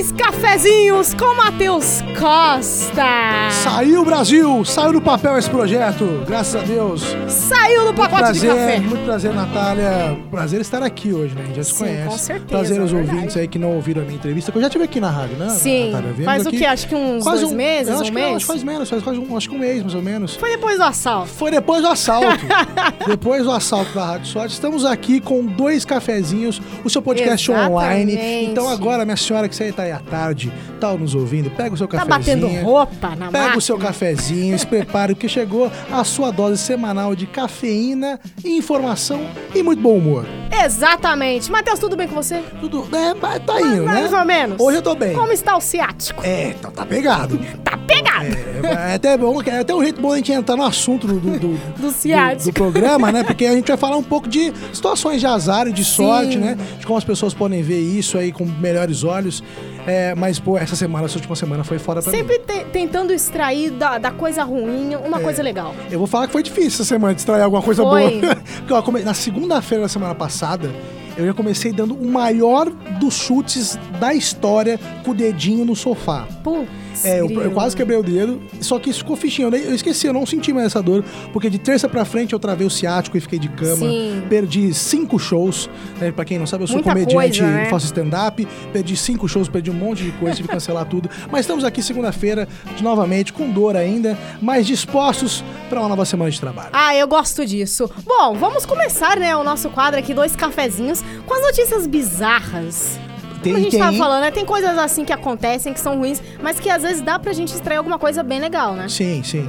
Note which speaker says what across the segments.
Speaker 1: Dois cafezinhos com Matheus Costa.
Speaker 2: Saiu, Brasil! Saiu do papel esse projeto, graças a Deus.
Speaker 1: Saiu do pacote
Speaker 2: prazer,
Speaker 1: de café.
Speaker 2: Muito prazer, Natália. Prazer estar aqui hoje, né? A gente já se
Speaker 1: Sim,
Speaker 2: conhece.
Speaker 1: com certeza,
Speaker 2: Prazer aos
Speaker 1: é
Speaker 2: ouvintes aí que não ouviram a minha entrevista, que eu já tive aqui na rádio, né?
Speaker 1: Sim,
Speaker 2: Natália?
Speaker 1: Faz o quê? Acho que uns
Speaker 2: quase
Speaker 1: dois
Speaker 2: um-
Speaker 1: meses, um
Speaker 2: que,
Speaker 1: mês?
Speaker 2: acho que faz menos, faz quase um, acho que um mês, mais ou menos.
Speaker 1: Foi depois do assalto.
Speaker 2: Foi depois do assalto. depois do assalto da Rádio Sorte. Estamos aqui com dois cafezinhos, o seu podcast
Speaker 1: Exatamente.
Speaker 2: online. Então agora, minha senhora, que você tá aí à tarde, tá nos ouvindo, pega o seu
Speaker 1: Tá
Speaker 2: cafezinho.
Speaker 1: batendo roupa na
Speaker 2: Pega
Speaker 1: máquina.
Speaker 2: o seu cafezinho, se prepare, porque chegou a sua dose semanal de cafeína, informação e muito bom humor.
Speaker 1: Exatamente. Matheus, tudo bem com você?
Speaker 2: Tudo, é, mas tá indo, né?
Speaker 1: Mais ou menos.
Speaker 2: Hoje eu tô bem.
Speaker 1: Como está o ciático?
Speaker 2: É, tá, tá pegado.
Speaker 1: Tá pegado.
Speaker 2: É, é até bom, é até um jeito bom a gente entrar no assunto do, do, do,
Speaker 1: Do ciático.
Speaker 2: do programa, né? Porque a gente vai falar um pouco de situações de azar e de
Speaker 1: Sim.
Speaker 2: sorte, né? De como as pessoas podem ver isso aí com melhores olhos. É, mas, pô, essa semana, essa última semana foi fora pra mim.
Speaker 1: Sempre te- tentando extrair da, da coisa ruim uma
Speaker 2: É.
Speaker 1: coisa legal.
Speaker 2: Eu vou falar que foi difícil essa semana de extrair alguma coisa
Speaker 1: Foi.
Speaker 2: boa. Porque ó, come- na segunda-feira da semana passada, eu já comecei dando o maior dos chutes da história com o dedinho no sofá.
Speaker 1: Putz.
Speaker 2: É, eu, eu quase quebrei o dedo, só que isso ficou fichinho. Eu, eu esqueci, eu não senti mais essa dor, porque de terça pra frente eu travei o ciático e fiquei de cama.
Speaker 1: Sim.
Speaker 2: Perdi cinco shows. Né? Pra quem não sabe, eu sou
Speaker 1: Muita
Speaker 2: comediante,
Speaker 1: coisa, né?
Speaker 2: faço stand-up. Perdi cinco shows, perdi um monte de coisa, tive que cancelar tudo. Mas estamos aqui segunda-feira, de novamente, com dor ainda, mas dispostos pra uma nova semana de trabalho.
Speaker 1: Ah, eu gosto disso. Bom, vamos começar, né, o nosso quadro aqui, dois cafezinhos, com as notícias bizarras.
Speaker 2: Tem,
Speaker 1: Como a gente
Speaker 2: tem,
Speaker 1: tava falando, né? Tem coisas assim que acontecem, que são ruins, mas que às vezes dá pra gente extrair alguma coisa bem legal, né?
Speaker 2: Sim, sim.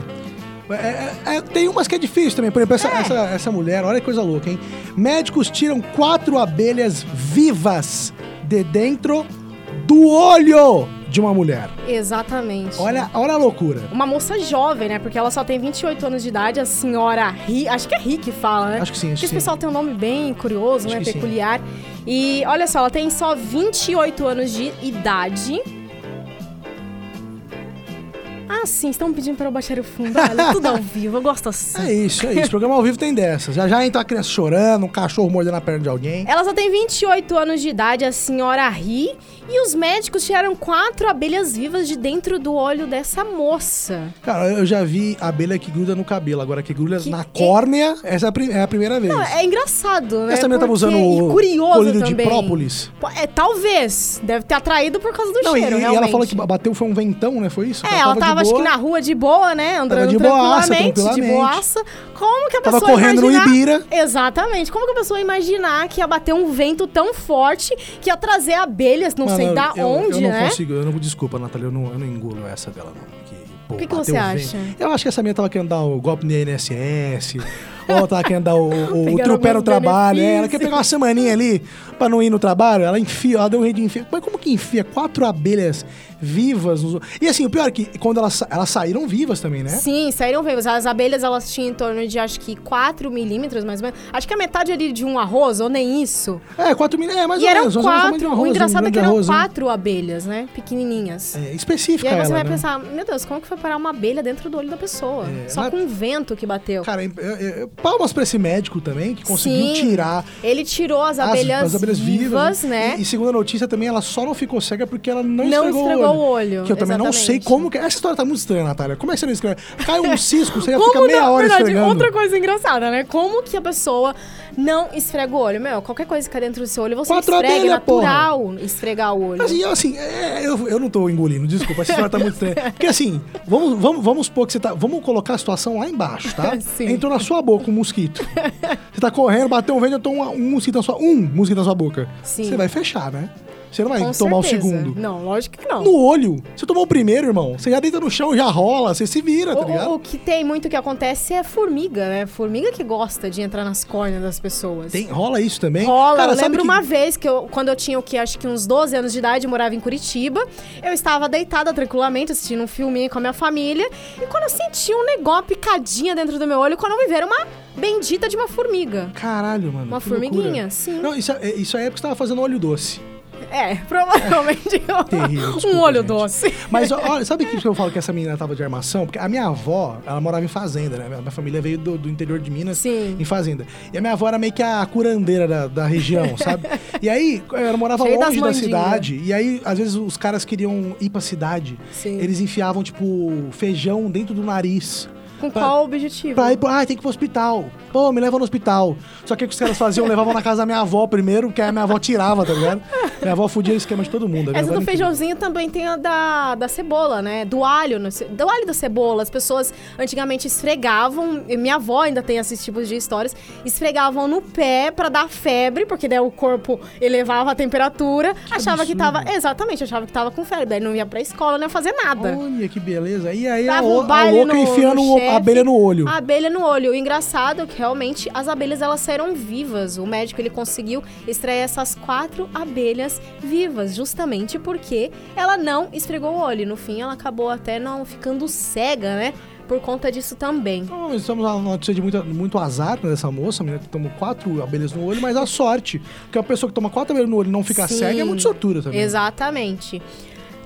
Speaker 2: É, é, é, tem umas que é difícil também. Por exemplo, essa,
Speaker 1: É.
Speaker 2: essa, essa mulher, olha que coisa louca, hein? Médicos tiram quatro abelhas vivas de dentro do olho de uma mulher.
Speaker 1: Exatamente.
Speaker 2: Olha, olha a loucura.
Speaker 1: Uma moça jovem, né? Porque ela só tem 28 anos de idade, a senhora Ri. Acho que é Ri que fala, né?
Speaker 2: Acho que sim, acho
Speaker 1: Porque
Speaker 2: que
Speaker 1: esse pessoal tem um nome bem curioso,
Speaker 2: Acho
Speaker 1: né?
Speaker 2: que sim.
Speaker 1: E olha só, ela tem só 28 anos de idade. Ah, sim, estão pedindo para eu baixar o fundo. Olha, tudo ao vivo, eu gosto assim.
Speaker 2: É isso, é isso. O programa ao vivo tem dessas. Já já entra a criança chorando, um cachorro mordendo a perna de alguém.
Speaker 1: Ela só tem 28 anos de idade, a senhora Ri, e os médicos tiraram quatro abelhas vivas de dentro do olho dessa moça.
Speaker 2: Cara, eu já vi abelha que gruda no cabelo. Agora que gruda
Speaker 1: Que
Speaker 2: na
Speaker 1: é-
Speaker 2: córnea, essa é é a primeira vez.
Speaker 1: Não, é engraçado, né?
Speaker 2: Essa menina tava
Speaker 1: Porque-
Speaker 2: usando
Speaker 1: e
Speaker 2: o colírio de
Speaker 1: também.
Speaker 2: própolis.
Speaker 1: Pô, É, talvez. Deve ter atraído por causa do
Speaker 2: Não, e,
Speaker 1: cheiro,
Speaker 2: e
Speaker 1: realmente.
Speaker 2: ela falou que bateu foi um ventão, né? Foi isso?
Speaker 1: É, ela
Speaker 2: de
Speaker 1: tava, acho que na rua de boa, né? Andando
Speaker 2: de boaça,
Speaker 1: tranquilamente, de
Speaker 2: tranquilamente.
Speaker 1: boaça. Como que a
Speaker 2: Tava
Speaker 1: pessoa
Speaker 2: correndo no
Speaker 1: imaginar...
Speaker 2: Ibira.
Speaker 1: Exatamente. Como que a pessoa ia imaginar que ia bater um vento tão forte que ia trazer abelhas, não
Speaker 2: Mano,
Speaker 1: sei da
Speaker 2: eu,
Speaker 1: onde,
Speaker 2: eu não
Speaker 1: né?
Speaker 2: consigo, eu não, desculpa, Natália, eu não, eu não engulo essa dela, não. Que, pô,
Speaker 1: O que que você
Speaker 2: vento.
Speaker 1: acha?
Speaker 2: Eu acho que essa menina tava querendo dar o golpe no INSS, ou ela tava querendo dar o, o, o trupé no trabalho. É, ela quer pegar uma semaninha ali pra não ir no trabalho, ela enfia, ela deu um rei de enfia. Mas como que enfia quatro abelhas vivas? nos- E assim, o pior é que quando elas, elas saíram vivas também, né?
Speaker 1: Sim, saíram vivas. As abelhas, elas tinham em torno de, acho que, 4 milímetros, mais ou menos. Acho que a metade ali de um arroz, ou nem isso.
Speaker 2: É, quatro mil, é mais
Speaker 1: e
Speaker 2: ou menos.
Speaker 1: quatro.
Speaker 2: um
Speaker 1: o
Speaker 2: arroz, um
Speaker 1: engraçado é que eram
Speaker 2: arroz, né?
Speaker 1: quatro abelhas, né? Pequenininhas.
Speaker 2: É,
Speaker 1: E
Speaker 2: específica
Speaker 1: aí você
Speaker 2: ela,
Speaker 1: vai
Speaker 2: né?
Speaker 1: pensar, meu Deus, como que foi parar uma abelha dentro do olho da pessoa?
Speaker 2: É,
Speaker 1: Só com o vento que bateu.
Speaker 2: Cara, eu- eu- eu- palmas pra esse médico também, que conseguiu
Speaker 1: Sim.
Speaker 2: tirar
Speaker 1: Ele tirou as abelhas,
Speaker 2: as, as abelhas vivas,
Speaker 1: né?
Speaker 2: E, e segundo a notícia também, ela só não ficou cega porque ela não,
Speaker 1: Não
Speaker 2: esfregou,
Speaker 1: esfregou
Speaker 2: o
Speaker 1: o
Speaker 2: olho. Que eu também não sei
Speaker 1: exatamente.
Speaker 2: como que... Essa história tá muito estranha, Natália. Como é que você não escreve? Cai um cisco, você ia ficar meia
Speaker 1: não?
Speaker 2: hora
Speaker 1: Verdade,
Speaker 2: esfregando.
Speaker 1: outra coisa engraçada, né? Como que a pessoa não esfrega o olho? Meu, qualquer coisa que cai dentro do seu olho, você
Speaker 2: Quatro
Speaker 1: esfrega, é
Speaker 2: abelha,
Speaker 1: natural esfregar o olho.
Speaker 2: Assim, eu, assim é, eu, eu não tô engolindo, desculpa, essa história tá muito estranha. Porque assim, vamos, vamos, vamos supor que você tá. Vamos colocar a situação lá embaixo, tá?
Speaker 1: Sim.
Speaker 2: Entrou na sua boca um mosquito. Você tá correndo, bateu um vento, entrou um, um mosquito na sua. Um mosquito na sua boca.
Speaker 1: Sim.
Speaker 2: Você vai fechar, né? Você não vai
Speaker 1: Com
Speaker 2: tomar
Speaker 1: certeza.
Speaker 2: o segundo.
Speaker 1: Não, lógico que não.
Speaker 2: No olho. Você tomou o primeiro, irmão. Você já deita no chão, já rola, você se vira, tá ligado?
Speaker 1: O, o que tem muito que acontece é formiga, né? Formiga que gosta de entrar nas córneas das pessoas.
Speaker 2: Tem, rola isso também?
Speaker 1: Rola,
Speaker 2: Cara,
Speaker 1: eu lembro
Speaker 2: que-
Speaker 1: uma vez que eu, quando eu tinha o que, acho que uns 12 anos de idade, eu morava em Curitiba. Eu estava deitada tranquilamente, assistindo um filminho com a minha família. E quando eu senti um negócio picadinha dentro do meu olho, quando eu me ver uma bendita de uma formiga.
Speaker 2: Caralho, mano.
Speaker 1: Uma
Speaker 2: que
Speaker 1: formiguinha,
Speaker 2: loucura.
Speaker 1: sim.
Speaker 2: Não, isso, é- isso aí é porque você tava fazendo óleo doce.
Speaker 1: É, provavelmente
Speaker 2: Terrível,
Speaker 1: um olho
Speaker 2: gente.
Speaker 1: doce.
Speaker 2: Mas olha, sabe o que eu falo que essa menina tava de armação? Porque a minha avó, ela morava em fazenda, né? Minha família veio do, do interior de Minas
Speaker 1: Sim.
Speaker 2: em fazenda. E a minha avó era meio que a curandeira da, da região, sabe? E aí, ela morava
Speaker 1: Cheio
Speaker 2: longe da cidade. E aí, às vezes, os caras queriam ir pra cidade.
Speaker 1: Sim.
Speaker 2: Eles enfiavam, tipo, feijão dentro do nariz.
Speaker 1: Com qual objetivo?
Speaker 2: Pra ir, ah, tem que ir pro hospital. Pô, me leva no hospital. Só que o que os caras faziam? Levavam na casa da minha avó primeiro, aí a minha avó tirava, tá ligado? Minha avó fudia o esquema de todo mundo. minha
Speaker 1: Essa do feijãozinho também tem a da, da cebola, né? Do alho, no do alho da cebola. As pessoas antigamente esfregavam, minha avó ainda tem esses tipos de histórias, esfregavam no pé pra dar febre, porque daí o corpo elevava a temperatura, achava que
Speaker 2: absurdo.
Speaker 1: tava, exatamente, achava que tava com febre, daí não ia pra escola, não ia fazer nada.
Speaker 2: Olha que beleza. E aí a,
Speaker 1: um
Speaker 2: o- a louca
Speaker 1: no-
Speaker 2: enfiando
Speaker 1: no
Speaker 2: o- a abelha no olho.
Speaker 1: A abelha no olho. O engraçado é que realmente as abelhas elas saíram vivas. O médico ele conseguiu extrair essas quatro abelhas vivas, justamente porque ela não esfregou o olho. No fim, ela acabou até não ficando cega, né? Por conta disso também.
Speaker 2: Então, estamos na notícia de muito, muito azar né, dessa moça, menina que tomou quatro abelhas no olho, mas a sorte, porque a pessoa que toma quatro abelhas no olho e não fica
Speaker 1: Sim.
Speaker 2: cega é muito sortura também.
Speaker 1: Exatamente.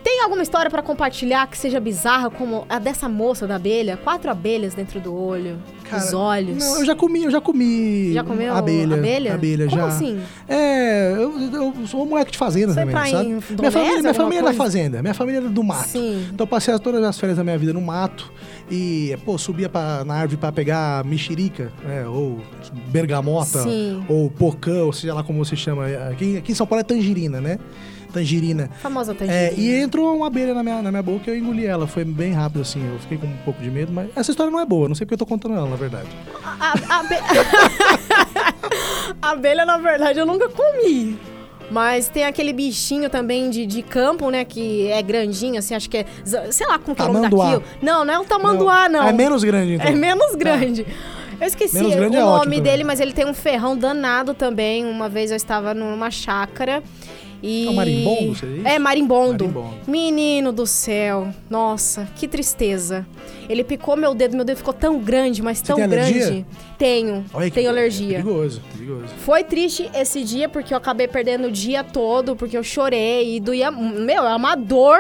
Speaker 1: Tem alguma história pra compartilhar que seja bizarra, como a dessa moça da abelha? Quatro abelhas dentro do olho,
Speaker 2: Cara,
Speaker 1: os olhos.
Speaker 2: Não, eu já comi, eu já comi
Speaker 1: Já comeu
Speaker 2: abelha.
Speaker 1: abelha?
Speaker 2: Abelha,
Speaker 1: Como
Speaker 2: já.
Speaker 1: assim?
Speaker 2: É, eu, eu sou um moleque de fazenda
Speaker 1: Você
Speaker 2: também, sabe? Minha família, minha família é da
Speaker 1: coisa?
Speaker 2: fazenda, minha família é do mato.
Speaker 1: Sim.
Speaker 2: Então eu passei todas as férias da minha vida no mato e, pô, subia pra, na árvore pra pegar mexerica, né, ou bergamota,
Speaker 1: Sim.
Speaker 2: ou pocã, ou seja lá como você chama. Aqui, aqui em São Paulo é tangerina, né? Tangerina.
Speaker 1: Famosa
Speaker 2: É,
Speaker 1: tangerina.
Speaker 2: e entrou uma abelha na minha, na minha boca e eu engoli ela. Foi bem rápido, assim. Eu fiquei com um pouco de medo, mas essa história não é boa. Não sei porque eu tô contando ela, na verdade.
Speaker 1: A, a abe- A abelha, na verdade, eu nunca comi. Mas tem aquele bichinho também de, de campo, né? Que é grandinho, assim, acho que é. Sei lá como que é o nome daquilo. Não, não é o tamanduá, não.
Speaker 2: É menos grande, então.
Speaker 1: É menos grande. Eu esqueci o
Speaker 2: é
Speaker 1: nome
Speaker 2: ótimo também.
Speaker 1: dele, mas ele tem um ferrão danado também. Uma vez eu estava numa chácara e...
Speaker 2: É o marimbondo, seria?
Speaker 1: É, marimbondo.
Speaker 2: Marimbondo.
Speaker 1: Menino do céu. Nossa, que tristeza. Ele picou meu dedo, meu dedo ficou tão grande, mas tão
Speaker 2: tem
Speaker 1: grande.
Speaker 2: alergia?
Speaker 1: Tenho,
Speaker 2: Olha
Speaker 1: tenho alergia.
Speaker 2: Perigoso, perigoso.
Speaker 1: Foi triste esse dia porque eu acabei perdendo o dia todo, porque eu chorei e doía. Meu, é uma dor.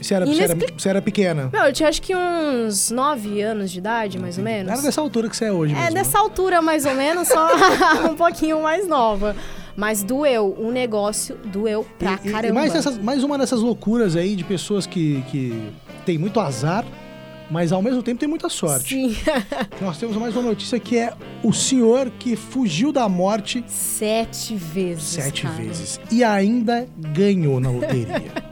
Speaker 2: Você era, você, era, você era pequena.
Speaker 1: Meu, eu tinha acho que uns 9 anos de idade, mais ou menos.
Speaker 2: Era dessa altura que você é hoje
Speaker 1: É,
Speaker 2: mesmo.
Speaker 1: dessa altura, mais ou menos, só um pouquinho mais nova. Mas doeu, o negócio doeu pra
Speaker 2: E- e,
Speaker 1: caramba.
Speaker 2: e mais, essas, mais uma dessas loucuras aí de pessoas que, que tem muito azar, mas ao mesmo tempo tem muita sorte.
Speaker 1: Sim.
Speaker 2: Nós temos mais uma notícia que é o senhor que fugiu da morte
Speaker 1: Sete vezes.
Speaker 2: sete
Speaker 1: cara.
Speaker 2: vezes e ainda ganhou na loteria.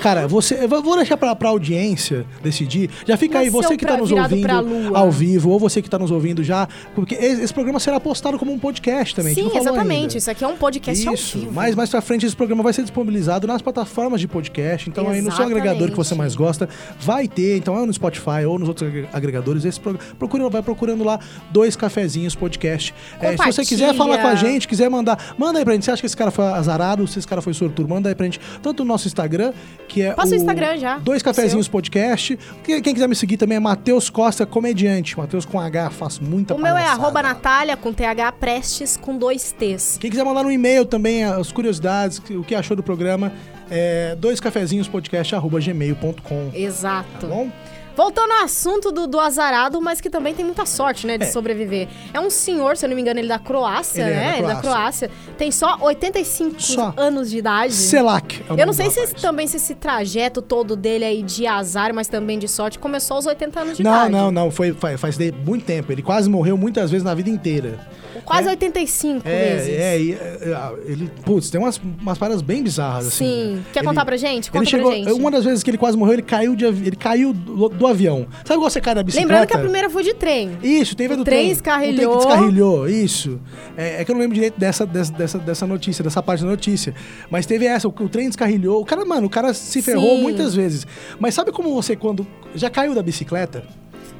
Speaker 2: Cara, você, vou deixar pra, pra audiência decidir. Já fica aí,
Speaker 1: Nasceu
Speaker 2: você que tá nos ouvindo ao vivo, ou você que tá nos ouvindo já, porque esse, esse programa será postado como um podcast também.
Speaker 1: Sim, exatamente.
Speaker 2: ainda.
Speaker 1: Isso aqui é um podcast ao
Speaker 2: Isso,
Speaker 1: vivo.
Speaker 2: mais, mais pra frente esse programa vai ser disponibilizado nas plataformas de podcast. Então aí no seu
Speaker 1: Exatamente.
Speaker 2: agregador que você mais gosta, vai ter. Então é no Spotify ou nos outros agre- agregadores. Esse programa, procura, vai procurando lá dois cafezinhos podcast. É, se você quiser falar com a gente, quiser mandar, manda aí pra gente. Você acha que esse cara foi azarado? Se esse cara foi sortudo, manda aí pra gente. Tanto no nosso Instagram, que é
Speaker 1: Passa o
Speaker 2: o
Speaker 1: Instagram já,
Speaker 2: Dois cafezinhos podcast. Quem, quiser me seguir também é Matheus Costa Comediante. Matheus com H, faço muita
Speaker 1: O meu é
Speaker 2: palhaçada.
Speaker 1: arroba Natália com TH Prestes com dois T's.
Speaker 2: Quem quiser mandar no e-mail também as curiosidades, o que achou do programa, é doiscafezinhospodcast.gmail.com.
Speaker 1: Exato.
Speaker 2: Tá bom?
Speaker 1: Voltando ao assunto do, do azarado, mas que também tem muita sorte, né, de
Speaker 2: É.
Speaker 1: sobreviver. É um senhor, se eu não me engano, ele é da Croácia,
Speaker 2: Ele é
Speaker 1: né?
Speaker 2: da
Speaker 1: é da
Speaker 2: Croácia.
Speaker 1: Croácia. Tem só 85
Speaker 2: Só.
Speaker 1: anos de idade.
Speaker 2: Selac. é
Speaker 1: Eu não sei se
Speaker 2: rapaz.
Speaker 1: também se esse trajeto todo dele aí de azar, mas também de sorte, começou aos 80 anos de
Speaker 2: Não,
Speaker 1: idade.
Speaker 2: não, não. Foi, faz, faz muito tempo. Ele quase morreu muitas vezes na vida inteira.
Speaker 1: Quase
Speaker 2: É.
Speaker 1: 85
Speaker 2: É,
Speaker 1: vezes.
Speaker 2: é, é, ele. Putz, tem umas, umas paradas bem bizarras, assim.
Speaker 1: Sim.
Speaker 2: né?
Speaker 1: Quer
Speaker 2: Ele-
Speaker 1: contar pra gente? Conta
Speaker 2: ele chegou.
Speaker 1: pra gente.
Speaker 2: Uma das vezes que ele quase morreu, ele caiu, de, ele caiu do, do avião. Sabe quando você cai da bicicleta?
Speaker 1: Lembrando que a primeira foi de trem.
Speaker 2: Isso, teve a
Speaker 1: O
Speaker 2: do
Speaker 1: trem
Speaker 2: trem.
Speaker 1: escarrilhou.
Speaker 2: O trem que descarrilhou, isso. É, é que eu não lembro direito dessa, dessa, dessa, dessa notícia, dessa parte da notícia. Mas teve essa, o, o trem descarrilhou. O cara, mano, o cara se ferrou
Speaker 1: Sim.
Speaker 2: muitas vezes. Mas sabe como você, quando. Já caiu da bicicleta?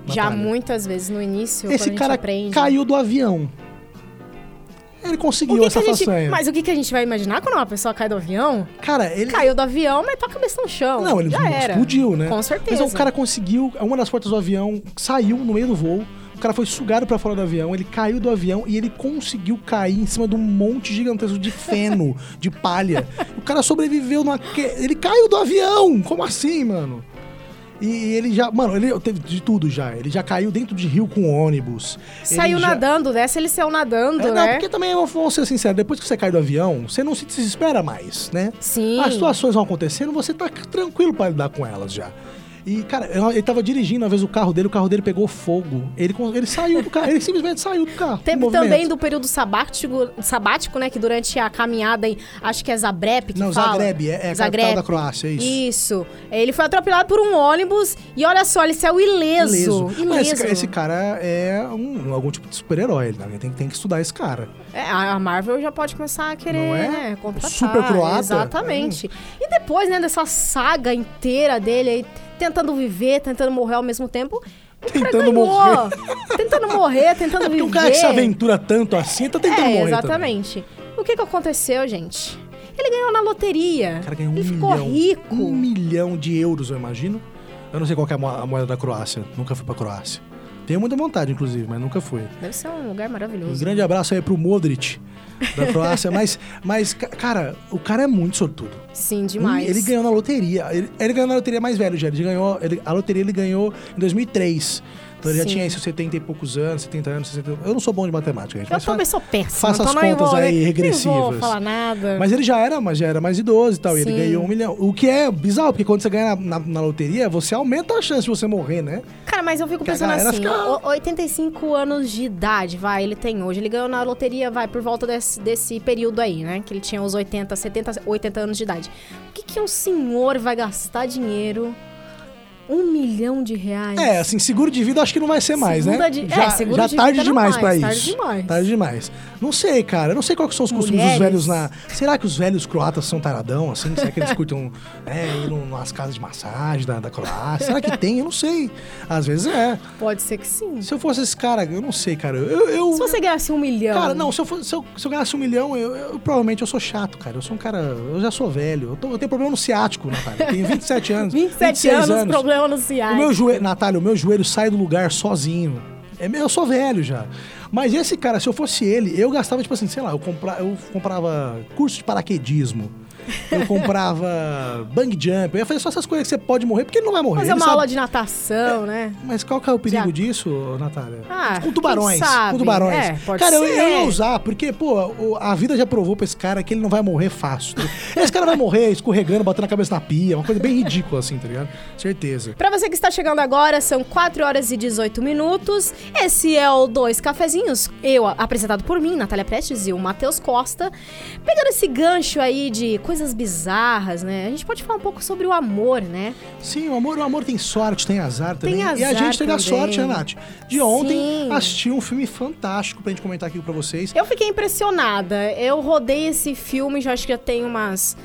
Speaker 1: Já
Speaker 2: Natália?
Speaker 1: muitas vezes no início, a
Speaker 2: Esse cara
Speaker 1: aprende.
Speaker 2: caiu do avião. Ele
Speaker 1: O
Speaker 2: conseguiu
Speaker 1: que que
Speaker 2: essa
Speaker 1: a gente-
Speaker 2: façanha.
Speaker 1: Mas o que, que a gente vai imaginar quando uma pessoa cai do avião?
Speaker 2: Cara, ele.
Speaker 1: Caiu do avião, mas tá a cabeça no chão.
Speaker 2: Não, ele
Speaker 1: Já era.
Speaker 2: explodiu, né?
Speaker 1: Com certeza.
Speaker 2: Mas o cara conseguiu. Uma das portas do avião saiu no meio do voo. cara foi sugado pra fora do avião, ele caiu do avião e ele conseguiu cair em cima de um monte gigantesco de feno, de palha. O cara sobreviveu numa. que- Ele caiu do avião! Como assim, mano? E ele já. Mano, ele teve de tudo já. Ele já caiu dentro de rio com ônibus.
Speaker 1: Saiu
Speaker 2: já-
Speaker 1: nadando, dessa ele saiu nadando,
Speaker 2: É, não,
Speaker 1: né?
Speaker 2: porque também, vamos ser sinceros, depois que você cai do avião, você não se desespera mais, né?
Speaker 1: Sim.
Speaker 2: As situações vão acontecendo, você tá tranquilo pra lidar com elas já. E, cara, ele tava dirigindo uma vez o carro dele, o carro dele pegou fogo. Ele, ele saiu do carro, ele simplesmente saiu do carro.
Speaker 1: Teve também do período sabático, sabático, né? Que durante a caminhada em. Acho que é Zagreb que
Speaker 2: Não,
Speaker 1: fala.
Speaker 2: Zagreb, é, é
Speaker 1: Zagreb.
Speaker 2: da Croácia, é isso.
Speaker 1: Isso. Ele foi atropelado por um ônibus e olha só, ele saiu ileso. Ileso.
Speaker 2: Mas esse, esse cara é um- algum tipo de super-herói, né? Tem, tem que estudar esse cara.
Speaker 1: É, a Marvel já pode começar a querer,
Speaker 2: Não é?
Speaker 1: né, contratar.
Speaker 2: Super croata.
Speaker 1: Exatamente. E depois, né, dessa saga inteira dele aí, tentando viver, tentando morrer ao mesmo tempo.
Speaker 2: Tentando morrer.
Speaker 1: tentando morrer, tentando
Speaker 2: É
Speaker 1: viver.
Speaker 2: um cara que se aventura tanto assim, tá tentando
Speaker 1: É,
Speaker 2: morrer também.
Speaker 1: exatamente. O que que aconteceu, gente? Ele ganhou na loteria.
Speaker 2: O cara ganhou um
Speaker 1: Ele
Speaker 2: milhão.
Speaker 1: ficou rico.
Speaker 2: Um milhão de euros, eu imagino. Eu não sei qual é a mo- a moeda da Croácia. Nunca fui pra Croácia. Tenho muita vontade, inclusive, mas nunca fui.
Speaker 1: Deve ser um lugar
Speaker 2: Um
Speaker 1: maravilhoso.
Speaker 2: grande abraço aí pro Modric, da Croácia. mas, mas, ca- cara, o cara é muito sortudo.
Speaker 1: Sim, demais.
Speaker 2: Ele ganhou na loteria. Ele, ele ganhou na loteria mais velho já. Ele ganhou, ele- a loteria ele ganhou em 2003. Então ele já
Speaker 1: Sim.
Speaker 2: tinha isso, 70 e poucos anos, 70 anos, 60 Eu não sou bom de matemática, gente.
Speaker 1: Eu
Speaker 2: mas
Speaker 1: também sou péssima.
Speaker 2: faça as
Speaker 1: não
Speaker 2: contas
Speaker 1: vou,
Speaker 2: aí regressivas.
Speaker 1: Nem vou falar nada.
Speaker 2: Mas ele já era, mas já era mais idoso e tal. E ele ganhou um milhão. O que é bizarro, porque quando você ganha na, na- na loteria, você aumenta a chance de você morrer, né?
Speaker 1: Cara, mas eu fico
Speaker 2: Que a
Speaker 1: pensando assim,
Speaker 2: fica-
Speaker 1: o- 85 anos de idade, vai, ele tem hoje. Ele ganhou na loteria, vai, por volta desse, desse período aí, né? Que ele tinha os 80, 70, 80 anos de idade. O que, que um senhor vai gastar dinheiro? Um milhão de reais?
Speaker 2: É, assim, seguro de vida acho que não vai ser mais,
Speaker 1: Segunda
Speaker 2: né?
Speaker 1: de-
Speaker 2: já
Speaker 1: é, seguro
Speaker 2: já
Speaker 1: de
Speaker 2: tarde
Speaker 1: vida
Speaker 2: demais
Speaker 1: mais,
Speaker 2: pra
Speaker 1: tarde
Speaker 2: isso.
Speaker 1: demais.
Speaker 2: Tarde demais. Não sei, cara. Eu não sei quais são os costumes dos
Speaker 1: Mulheres.
Speaker 2: velhos na. Será que os velhos croatas são taradão, assim? Será que eles curtem é, ir nas casas de massagem da, da Croácia? Será que tem? Eu não sei. Às vezes é.
Speaker 1: Pode ser que sim.
Speaker 2: Se eu fosse esse cara, eu não sei, cara. Eu. eu-
Speaker 1: Se você ganhasse um milhão.
Speaker 2: Cara, não, se eu, fosse, se, eu, se eu ganhasse um milhão, eu, eu- provavelmente eu sou chato, cara. Eu sou um cara. Eu já sou velho. Eu, tô- eu tenho problema no ciático, Natália. Eu tenho 27 anos.
Speaker 1: 27
Speaker 2: 26
Speaker 1: anos, problema no
Speaker 2: O meu joelho, Natália, o meu joelho sai do lugar sozinho. É, meu- eu sou velho já. Mas esse cara, se eu fosse ele, eu gastava, tipo assim, sei lá, eu, compra, eu comprava curso de paraquedismo. Eu comprava bang jump. Eu ia fazer só essas coisas que você pode morrer, porque ele não vai morrer.
Speaker 1: Fazer uma
Speaker 2: sabe-
Speaker 1: aula de natação, né?
Speaker 2: Mas qual que é o perigo
Speaker 1: Já-
Speaker 2: disso, Natália?
Speaker 1: Ah,
Speaker 2: com tubarões. Com tubarões.
Speaker 1: É, pode
Speaker 2: cara, eu,
Speaker 1: ser.
Speaker 2: eu ia usar, porque, pô, a vida já provou pra esse cara que ele não vai morrer fácil. tá esse cara vai morrer escorregando, batendo a cabeça na pia, uma coisa bem ridícula, assim, tá ligado? Certeza.
Speaker 1: Pra você que está chegando agora, são 4 horas e 18 minutos. Esse é o Dois Cafezinhos, eu, apresentado por mim, Natália Prestes e o Matheus Costa. Pegando esse gancho aí de coisas bizarras, né? A gente pode falar um pouco sobre o amor, né?
Speaker 2: Sim, o amor, o amor tem sorte, tem azar também.
Speaker 1: Tem
Speaker 2: e a
Speaker 1: azar
Speaker 2: gente teve a sorte, né, Nath? De ontem,
Speaker 1: Sim.
Speaker 2: assisti um filme fantástico pra gente comentar aqui pra vocês.
Speaker 1: Eu fiquei impressionada. Eu rodei esse filme, já acho que já tem umas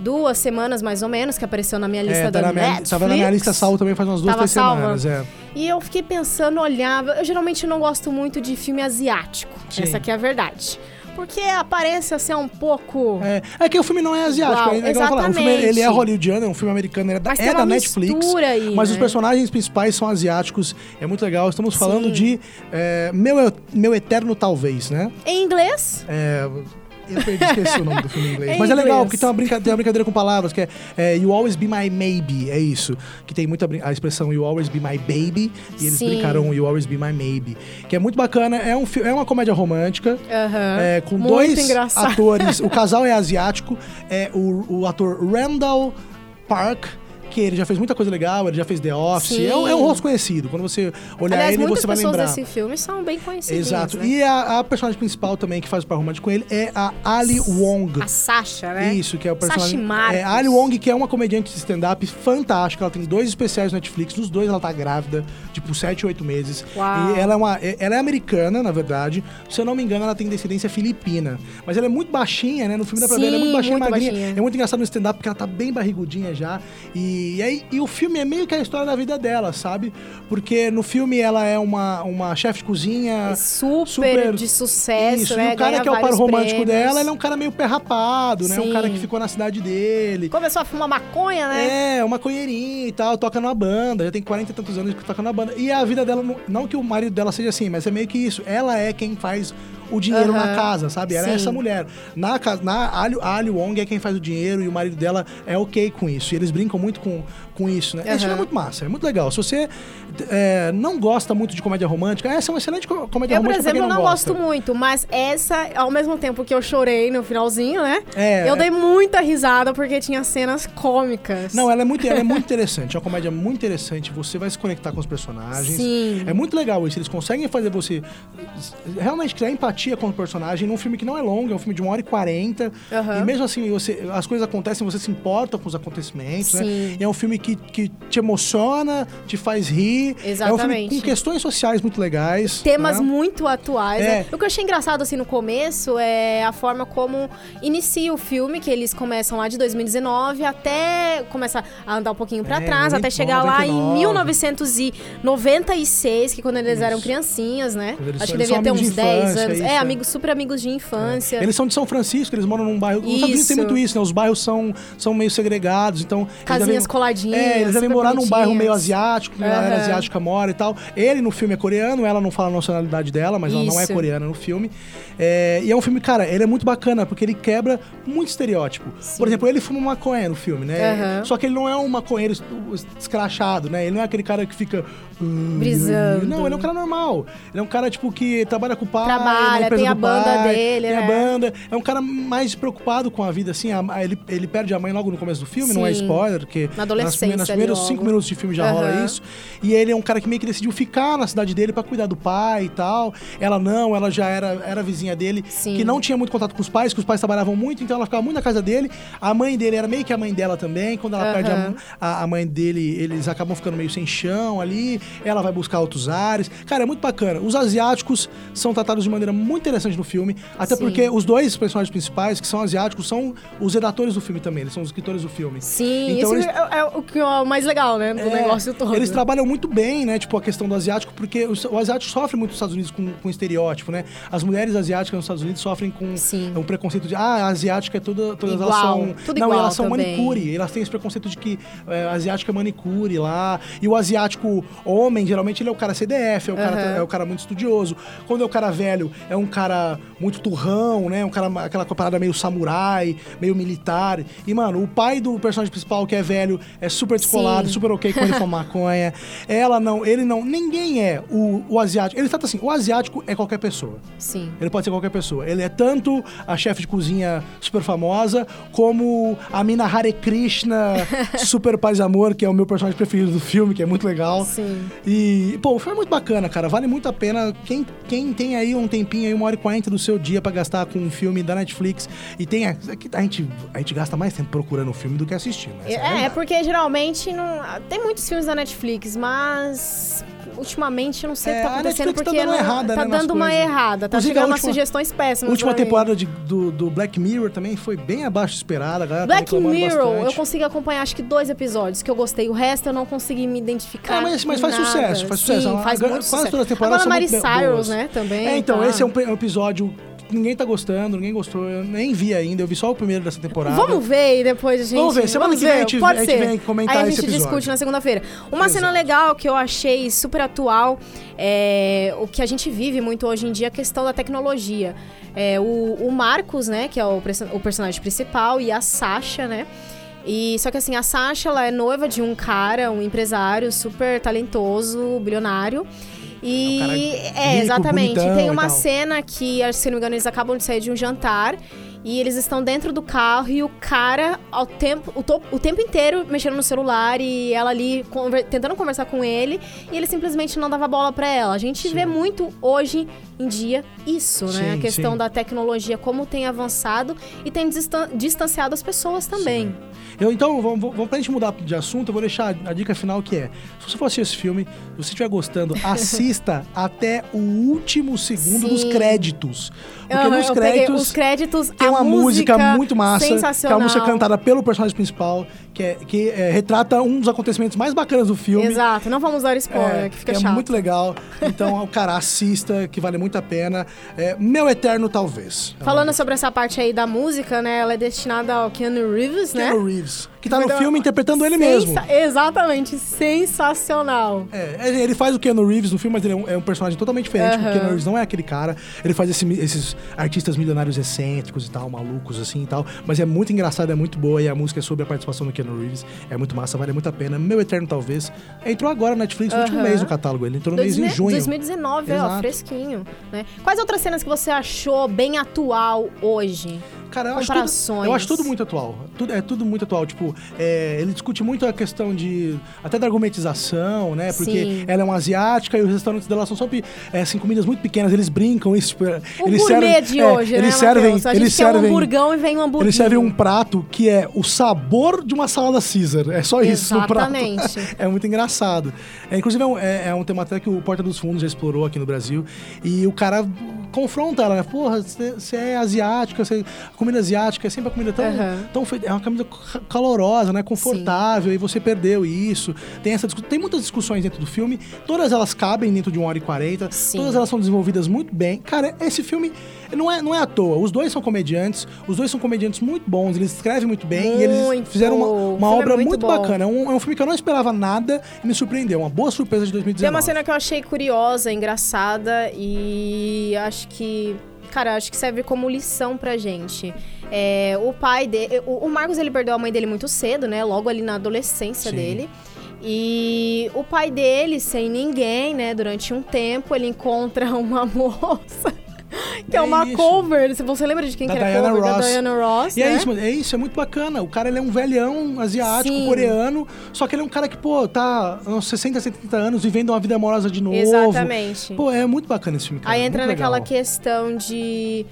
Speaker 1: duas semanas mais ou menos, que apareceu na minha lista
Speaker 2: É,
Speaker 1: da
Speaker 2: tá na minha,
Speaker 1: Netflix.
Speaker 2: tava na minha lista salvo também faz umas duas,
Speaker 1: Tava
Speaker 2: três
Speaker 1: salva?
Speaker 2: semanas. É.
Speaker 1: E eu fiquei pensando, olhava. Eu geralmente não gosto muito de filme asiático.
Speaker 2: Sim.
Speaker 1: Essa aqui é a verdade. Porque a aparência assim, é um pouco.
Speaker 2: É, é que o filme não é asiático,
Speaker 1: Igual,
Speaker 2: é eu falar, o filme
Speaker 1: exatamente.
Speaker 2: ele é hollywoodiano, é um filme americano, ele é da,
Speaker 1: Mas
Speaker 2: é
Speaker 1: uma
Speaker 2: da Netflix.
Speaker 1: aí,
Speaker 2: mas
Speaker 1: né?
Speaker 2: os personagens principais são asiáticos, é muito legal. Estamos falando
Speaker 1: Sim.
Speaker 2: de é, meu, meu Eterno Talvez, né?
Speaker 1: Em inglês?
Speaker 2: É, eu perdi, esqueci o nome do filme em inglês.
Speaker 1: Em
Speaker 2: Mas é legal,
Speaker 1: inglês.
Speaker 2: porque tem uma, brinca- tem uma brincadeira com palavras, que é, é, You Always Be My Maybe, é isso. Que tem muita a expressão You Always Be My Baby, e eles
Speaker 1: Sim.
Speaker 2: brincaram You Always Be My Maybe. Que é muito bacana, é, um, é uma comédia romântica.
Speaker 1: Aham.
Speaker 2: É, com
Speaker 1: Muito
Speaker 2: dois
Speaker 1: engraçado.
Speaker 2: atores. O casal é asiático. É o, o ator Randall Park. Que ele já fez muita coisa legal, ele já fez The Office. É um, é um rosto conhecido. Quando você olhar
Speaker 1: Aliás,
Speaker 2: ele, você vai
Speaker 1: pessoas
Speaker 2: lembrar.
Speaker 1: desse filme são bem conhecidas.
Speaker 2: Exato.
Speaker 1: Né?
Speaker 2: E a, a personagem principal também que faz o par romântico com ele é a Ali Wong.
Speaker 1: A Sasha, né?
Speaker 2: Isso, que é o personagem.
Speaker 1: Sashi.
Speaker 2: É, Ali Wong, que é uma comediante de stand-up fantástica. Ela tem dois especiais no Netflix. Nos dois ela tá grávida, tipo, 7, 8 meses.
Speaker 1: Uau.
Speaker 2: E ela é, uma, é- ela é americana, na verdade. Se eu não me engano, ela tem descendência filipina. Mas ela é muito baixinha, né? No filme dá pra ver, ela é muito baixinha,
Speaker 1: muito
Speaker 2: magrinha.
Speaker 1: baixinha.
Speaker 2: É muito engraçado no stand-up porque ela tá bem barrigudinha já. E E, e aí, e o filme é meio que a história da vida dela, sabe? Porque no filme ela é uma, uma chefe de cozinha.
Speaker 1: Super,
Speaker 2: super-
Speaker 1: de sucesso,
Speaker 2: Isso,
Speaker 1: né?
Speaker 2: e o cara
Speaker 1: Ganha
Speaker 2: que é o par romântico
Speaker 1: prêmios.
Speaker 2: dela, ele é um cara meio perrapado, né? Um
Speaker 1: Sim.
Speaker 2: cara que ficou na cidade dele.
Speaker 1: Começou a fumar maconha, né?
Speaker 2: É, uma maconheirinha e tal, toca numa banda, já tem 40 e tantos anos que toca na banda. E a vida dela, não, não que o marido dela seja assim, mas é meio que isso. Ela é quem faz o dinheiro na casa, sabe? Ela é
Speaker 1: Sim.
Speaker 2: essa mulher. Na, ca- na Ali, a Ali Wong é quem faz o dinheiro e o marido dela é ok com isso. E eles brincam muito com, com isso, né? Esse
Speaker 1: Aham.
Speaker 2: filme é muito massa, é muito legal. Se você é, não gosta muito de comédia romântica, essa é uma excelente co- comédia
Speaker 1: Eu, por
Speaker 2: romântica pra quem
Speaker 1: exemplo,
Speaker 2: não,
Speaker 1: não gosto muito, mas essa, ao mesmo tempo que eu chorei no finalzinho, né?
Speaker 2: É,
Speaker 1: eu dei muita risada porque tinha cenas cômicas.
Speaker 2: Não, ela é muito, ela é muito interessante. É uma comédia muito interessante. Você vai se conectar com os personagens.
Speaker 1: Sim.
Speaker 2: É muito legal isso. Eles conseguem fazer você realmente criar empatia com o personagem num filme que não é longo, é um filme de uma hora e quarenta.
Speaker 1: Aham.
Speaker 2: E mesmo assim, você, as coisas acontecem, você se importa com os acontecimentos, né?
Speaker 1: Sim.
Speaker 2: E é um filme que, que te emociona, te faz rir. É um filme
Speaker 1: Exatamente.
Speaker 2: com questões sociais muito legais.
Speaker 1: Temas
Speaker 2: né?
Speaker 1: muito atuais.
Speaker 2: É.
Speaker 1: né? O que eu achei engraçado assim no começo é a forma como inicia o filme, que eles começam lá de 2019 até começar a andar um pouquinho pra
Speaker 2: É,
Speaker 1: trás, até
Speaker 2: 90,
Speaker 1: chegar lá em
Speaker 2: 99.
Speaker 1: 1996, que quando eles eram
Speaker 2: Isso.
Speaker 1: criancinhas, né?
Speaker 2: Eles
Speaker 1: Acho
Speaker 2: são-
Speaker 1: que
Speaker 2: são
Speaker 1: devia ter uns
Speaker 2: de
Speaker 1: 10
Speaker 2: infância,
Speaker 1: anos.
Speaker 2: isso,
Speaker 1: é,
Speaker 2: é.
Speaker 1: amigos, super amigos de infância.
Speaker 2: Eles são de São Francisco, eles moram num bairro. Estados Unidos tem
Speaker 1: Isso.
Speaker 2: muito isso, né? Os bairros são, são meio segregados, então.
Speaker 1: Casinhas
Speaker 2: devem-
Speaker 1: coladinhas.
Speaker 2: É, eles devem morar num bairro meio asiático, que a galera asiática mora e tal. Ele no filme é coreano, ela não fala a nacionalidade dela, mas ela não é
Speaker 1: Isso.
Speaker 2: coreana no filme. É, e é um filme, cara, ele é muito bacana, porque ele quebra muito estereótipo.
Speaker 1: Sim.
Speaker 2: Por exemplo, ele fuma maconha no filme, né?
Speaker 1: Aham.
Speaker 2: Só que ele não é um maconheiro es- escrachado, né? Ele não é aquele cara que fica. "Ai,
Speaker 1: Brisando.
Speaker 2: Não, ele é um cara normal. Ele é um cara, tipo, que trabalha com o pai.
Speaker 1: Trabalha, tem a banda
Speaker 2: pai,
Speaker 1: dele,
Speaker 2: Tem a
Speaker 1: né?
Speaker 2: banda. É um cara mais preocupado com a vida, assim. a- a- ele, ele perde a mãe logo no começo do filme, não é
Speaker 1: Sim.
Speaker 2: spoiler, porque
Speaker 1: Na adolescência
Speaker 2: primeiras- nos primeiros
Speaker 1: logo.
Speaker 2: cinco minutos de filme já rola
Speaker 1: Aham.
Speaker 2: isso. E ele é um cara que meio que decidiu ficar na cidade dele pra cuidar do pai e tal. Ela não, ela já era, era vizinha dele,
Speaker 1: Sim.
Speaker 2: que não tinha muito contato com os pais, que os pais trabalhavam muito, então ela ficava muito na casa dele. A mãe dele era meio que a mãe dela também. Quando ela perde a, a, a mãe dele, eles acabam ficando meio sem chão ali. Ela vai buscar outros ares. Cara, é muito bacana. Os asiáticos são tratados de maneira muito interessante no filme, até
Speaker 1: Sim.
Speaker 2: porque os dois personagens principais, que são asiáticos, são os redatores do filme também, eles são os escritores do filme.
Speaker 1: Sim,
Speaker 2: Então eles-
Speaker 1: é, é o que é o mais legal, né? Do
Speaker 2: É,
Speaker 1: negócio todo.
Speaker 2: Eles trabalham muito bem, né? Tipo, a questão do asiático, porque o, o asiático sofre muito nos Estados Unidos com, com estereótipo, né? As mulheres asiáticas nos Estados Unidos sofrem com
Speaker 1: Sim.
Speaker 2: um preconceito de, ah, a asiática é toda, todas elas
Speaker 1: Igual,
Speaker 2: são.
Speaker 1: tudo
Speaker 2: não,
Speaker 1: igual
Speaker 2: elas são
Speaker 1: também.
Speaker 2: manicure. Elas têm esse preconceito de que é, asiática é manicure lá. E o asiático homem, geralmente, ele é o cara CDF, é o, cara,
Speaker 1: Aham.
Speaker 2: é o cara muito estudioso. Quando é o cara velho, é um cara muito turrão, né? Um cara, aquela parada meio samurai, meio militar. E, mano, o pai do personagem principal, que é velho, é super descolado,
Speaker 1: Sim.
Speaker 2: super ok com ele fumar maconha. Ela não, ele não, ninguém é o, o asiático. Ele trata assim, o asiático é qualquer pessoa.
Speaker 1: Sim.
Speaker 2: Ele pode ser qualquer pessoa. Ele é tanto a chefe de cozinha super famosa, como a mina Hare Krishna, super paz amor, que é o meu personagem preferido do filme, que é muito legal.
Speaker 1: Sim.
Speaker 2: E, pô, o filme é muito bacana, cara. Vale muito a pena. Quem, quem tem aí um tempinho aí, uma hora e quarenta do seu dia pra gastar com um filme da Netflix e tem. A, a, gente, a gente gasta mais tempo procurando o filme do que assistindo.
Speaker 1: É,
Speaker 2: a
Speaker 1: é,
Speaker 2: verdade.
Speaker 1: porque geralmente não. Tem muitos filmes da Netflix, mas ultimamente eu não sei o
Speaker 2: É,
Speaker 1: que tá
Speaker 2: a
Speaker 1: acontecendo
Speaker 2: tá
Speaker 1: porque
Speaker 2: dando
Speaker 1: não,
Speaker 2: errada,
Speaker 1: tá
Speaker 2: né,
Speaker 1: dando uma
Speaker 2: coisas.
Speaker 1: errada, tá
Speaker 2: Inclusive,
Speaker 1: chegando
Speaker 2: a
Speaker 1: umas
Speaker 2: última-
Speaker 1: sugestões péssimas.
Speaker 2: A última temporada de- do, do Black Mirror também foi bem abaixo esperada, galera tá
Speaker 1: Black
Speaker 2: reclamando
Speaker 1: Mirror,
Speaker 2: bastante.
Speaker 1: eu consegui acompanhar acho que dois episódios que eu gostei. O resto eu não consegui me identificar.
Speaker 2: Ah, mas, mas faz
Speaker 1: nada.
Speaker 2: sucesso, faz sucesso.
Speaker 1: Sim,
Speaker 2: A-
Speaker 1: faz
Speaker 2: quase
Speaker 1: sucesso.
Speaker 2: todas as temporadas
Speaker 1: Agora Mari Cyrus,
Speaker 2: boas.
Speaker 1: né, também.
Speaker 2: É, então,
Speaker 1: tá.
Speaker 2: esse é um, um episódio ninguém tá gostando, ninguém gostou. Eu nem vi ainda, eu vi só o primeiro dessa temporada.
Speaker 1: Vamos ver e depois a gente.
Speaker 2: Vamos ver, semana que vem a gente-
Speaker 1: Pode
Speaker 2: a gente
Speaker 1: ser.
Speaker 2: vem comentar
Speaker 1: Aí a gente discute na segunda-feira. Uma cena
Speaker 2: Exato.
Speaker 1: legal que eu achei super atual é o que a gente vive muito hoje em dia, a questão da tecnologia. É, o, o Marcos, né, que é o, o personagem principal, e a Sasha, né? E só que assim, a Sasha ela é noiva de um cara, um empresário super talentoso, bilionário. E
Speaker 2: É cara
Speaker 1: é,
Speaker 2: rico,
Speaker 1: exatamente. Tem
Speaker 2: e
Speaker 1: uma cena que, se não me engano, eles acabam de sair de um jantar e eles estão dentro do carro e o cara, ao tempo, o, o tempo inteiro mexendo no celular e ela ali conver- tentando conversar com ele e ele simplesmente não dava bola pra ela. A gente
Speaker 2: Sim.
Speaker 1: vê muito hoje em dia isso, né?
Speaker 2: Sim,
Speaker 1: A questão
Speaker 2: sim.
Speaker 1: da tecnologia, como tem avançado e tem distan- distanciado as pessoas também.
Speaker 2: Eu, então, vamos, vamos, pra gente mudar de assunto, eu vou deixar a dica final que é: se você for assistir esse filme, se você estiver gostando, assista até o último segundo dos créditos. Porque
Speaker 1: Aham,
Speaker 2: nos créditos.
Speaker 1: os créditos, a
Speaker 2: uma música, muito massa, que é
Speaker 1: sensacional.
Speaker 2: uma música cantada pelo personagem principal, que, é, que é, retrata um dos acontecimentos mais bacanas do filme.
Speaker 1: Exato, não vamos dar spoiler,
Speaker 2: É,
Speaker 1: que fica
Speaker 2: é
Speaker 1: chato.
Speaker 2: muito legal. Então, o cara assista, que vale muito a pena. É, Meu Eterno, talvez.
Speaker 1: Falando sobre essa parte aí da música, né? Ela é destinada ao Keanu Reeves, né?
Speaker 2: Keanu Reeves, que tá no filme interpretando ele
Speaker 1: sensa-
Speaker 2: mesmo.
Speaker 1: Exatamente, sensacional.
Speaker 2: É, ele faz o Keanu Reeves no filme, mas ele é um, é um personagem totalmente diferente. porque O. Keanu Reeves não é aquele cara. Ele faz esse- esses artistas milionários excêntricos e tal, malucos assim e tal. Mas é muito engraçado, é muito boa. E a música é sobre a participação do Keanu Reeves. É muito massa, vale muito a pena. Meu Eterno, talvez. Entrou agora na Netflix no último
Speaker 1: Aham.
Speaker 2: mês no catálogo. Ele entrou no mês em
Speaker 1: 2000
Speaker 2: junho.
Speaker 1: 2019, ó,
Speaker 2: Exato.
Speaker 1: fresquinho. Né? Quais outras cenas que você achou bem atual hoje?
Speaker 2: Cara, eu acho, tudo, eu acho tudo muito atual. Tudo, é tudo muito atual. Tipo, é, ele discute muito a questão de. até da argumentização, né? Porque
Speaker 1: Sim.
Speaker 2: ela é uma asiática e os restaurantes dela são sempre é, assim, comidas muito pequenas. Eles brincam isso. Tipo,
Speaker 1: O
Speaker 2: eles servem,
Speaker 1: de
Speaker 2: é,
Speaker 1: hoje,
Speaker 2: eles
Speaker 1: né,
Speaker 2: servem,
Speaker 1: Matheus? A gente
Speaker 2: eles
Speaker 1: um
Speaker 2: servem,
Speaker 1: hamburgão e vem um
Speaker 2: eles servem um prato que é o sabor de uma salada Caesar. É só isso no prato.
Speaker 1: Exatamente.
Speaker 2: É muito engraçado. É, inclusive, é um, é, é um tema até que o Porta dos Fundos já explorou aqui no Brasil. E o cara confronta ela, né? Porra, você é asiática, cê, a comida asiática é sempre a comida tão,
Speaker 1: Aham.
Speaker 2: tão feita. É uma comida ca- calorosa, né? Confortável, e você perdeu isso. Tem, essa, tem muitas discussões dentro do filme, todas elas cabem dentro de uma hora e quarenta,
Speaker 1: Sim.
Speaker 2: todas elas são desenvolvidas muito bem. Cara, esse filme não é, não é à toa. Os dois são comediantes, os dois são comediantes muito bons, eles escrevem muito bem e eles
Speaker 1: Muito.
Speaker 2: fizeram uma, uma
Speaker 1: filme é
Speaker 2: obra
Speaker 1: muito
Speaker 2: muito, bacana. É um, é um filme que eu não esperava nada e me surpreendeu. Uma boa surpresa de 2019.
Speaker 1: Tem uma cena que eu achei curiosa, engraçada e acho que. Cara, acho que serve como lição pra gente. É, o pai dele. O, o Marcos ele perdeu a mãe dele muito cedo, né? Logo ali na adolescência
Speaker 2: Sim.
Speaker 1: dele. E o pai dele, sem ninguém, né? Durante um tempo, ele encontra uma moça. Que é,
Speaker 2: É
Speaker 1: uma
Speaker 2: isso.
Speaker 1: cover. Se você lembra de quem
Speaker 2: Da
Speaker 1: que era
Speaker 2: Diana
Speaker 1: cover? Da
Speaker 2: Ross.
Speaker 1: Diana Ross.
Speaker 2: E é
Speaker 1: né?
Speaker 2: isso, mano, é isso, é muito bacana. O cara ele é um velhão asiático,
Speaker 1: Sim.
Speaker 2: coreano, só que ele é um cara que, pô, tá uns 60, 70 anos vivendo uma vida amorosa de novo.
Speaker 1: Exatamente.
Speaker 2: Pô, é muito bacana esse filme, cara.
Speaker 1: Aí entra
Speaker 2: muito
Speaker 1: naquela
Speaker 2: legal.
Speaker 1: questão de.